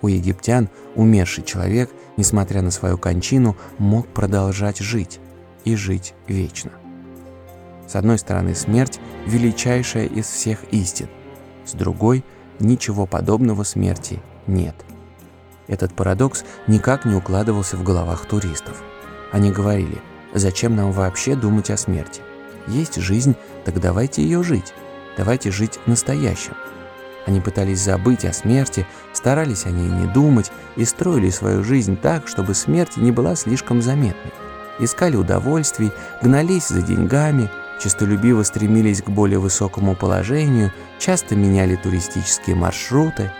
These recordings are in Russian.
У египтян умерший человек, несмотря на свою кончину, мог продолжать жить и жить вечно. С одной стороны, смерть – величайшая из всех истин, с другой – ничего подобного смерти нет. Этот парадокс никак не укладывался в головах туристов. Они говорили, зачем нам вообще думать о смерти? Есть жизнь, так давайте ее жить. Давайте жить настоящим. Они пытались забыть о смерти, старались о ней не думать и строили свою жизнь так, чтобы смерть не была слишком заметной. Искали удовольствий, гнались за деньгами, честолюбиво стремились к более высокому положению, часто меняли туристические маршруты.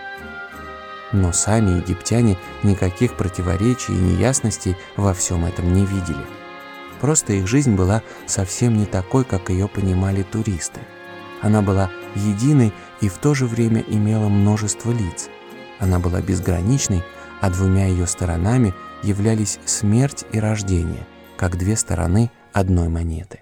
Но сами египтяне никаких противоречий и неясностей во всем этом не видели. Просто их жизнь была совсем не такой, как ее понимали туристы. Она была единой и в то же время имела множество лиц. Она была безграничной, а двумя ее сторонами являлись смерть и рождение, как две стороны одной монеты.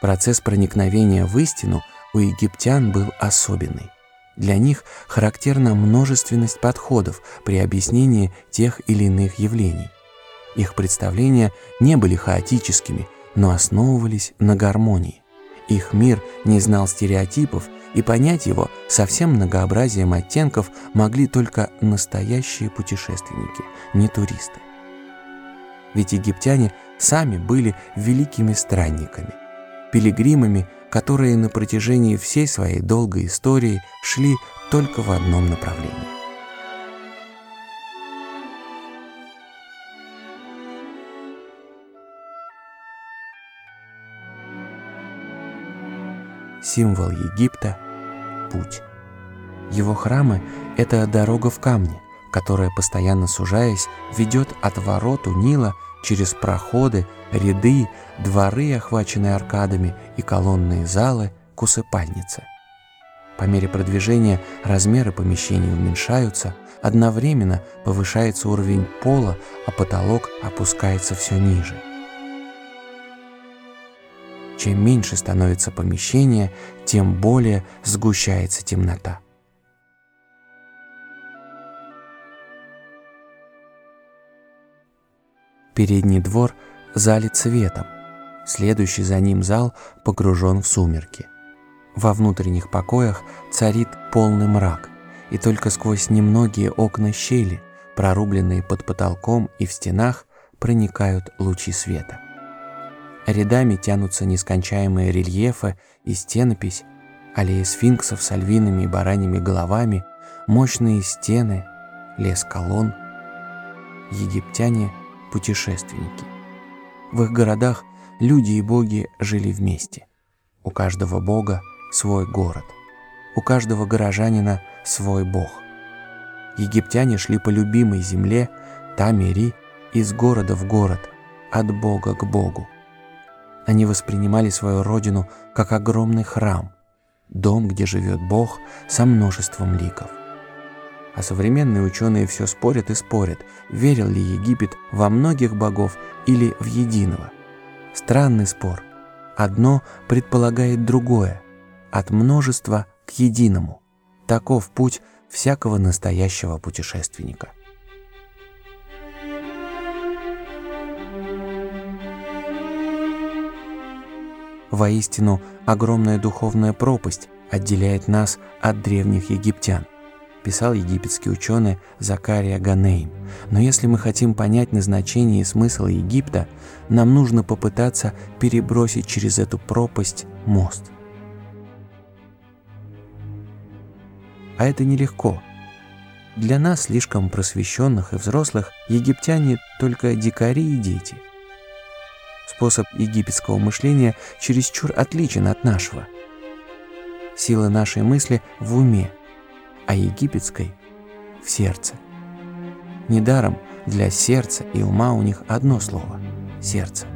Процесс проникновения в истину у египтян был особенный. Для них характерна множественность подходов при объяснении тех или иных явлений. Их представления не были хаотическими, но основывались на гармонии. Их мир не знал стереотипов, и понять его со всем многообразием оттенков могли только настоящие путешественники, не туристы. Ведь египтяне сами были великими странниками, пилигримами, которые на протяжении всей своей долгой истории шли только в одном направлении. Символ Египта – путь. Его храмы – это дорога в камне, которая, постоянно сужаясь, ведет от ворот у Нила через проходы, ряды, дворы, охваченные аркадами, и колонные залы к усыпальнице. По мере продвижения размеры помещений уменьшаются, одновременно повышается уровень пола, а потолок опускается все ниже. Чем меньше становится помещение, тем более сгущается темнота. Передний двор залит светом, следующий за ним зал погружен в сумерки. Во внутренних покоях царит полный мрак, и только сквозь немногие окна щели, прорубленные под потолком и в стенах, проникают лучи света. Рядами тянутся нескончаемые рельефы и стенопись, аллеи сфинксов с альвиными и бараньими головами, мощные стены, лес колонн. Египтяне – путешественники. В их городах люди и боги жили вместе. У каждого бога свой город. У каждого горожанина свой бог. Египтяне шли по любимой земле, Тамери, из города в город, от бога к богу. Они воспринимали свою родину как огромный храм, дом, где живет Бог со множеством ликов. А современные ученые все спорят и спорят, верил ли Египет во многих богов или в единого. Странный спор. Одно предполагает другое, от множества к единому. Таков путь всякого настоящего путешественника. Воистину, огромная духовная пропасть отделяет нас от древних египтян, писал египетский ученый Закария Ганейм. Но если мы хотим понять назначение и смысл Египта, нам нужно попытаться перебросить через эту пропасть мост. А это нелегко. Для нас, слишком просвещенных и взрослых, египтяне только дикари и дети – Способ египетского мышления чересчур отличен от нашего. Сила нашей мысли в уме, а египетской – в сердце. Недаром для сердца и ума у них одно слово – сердце.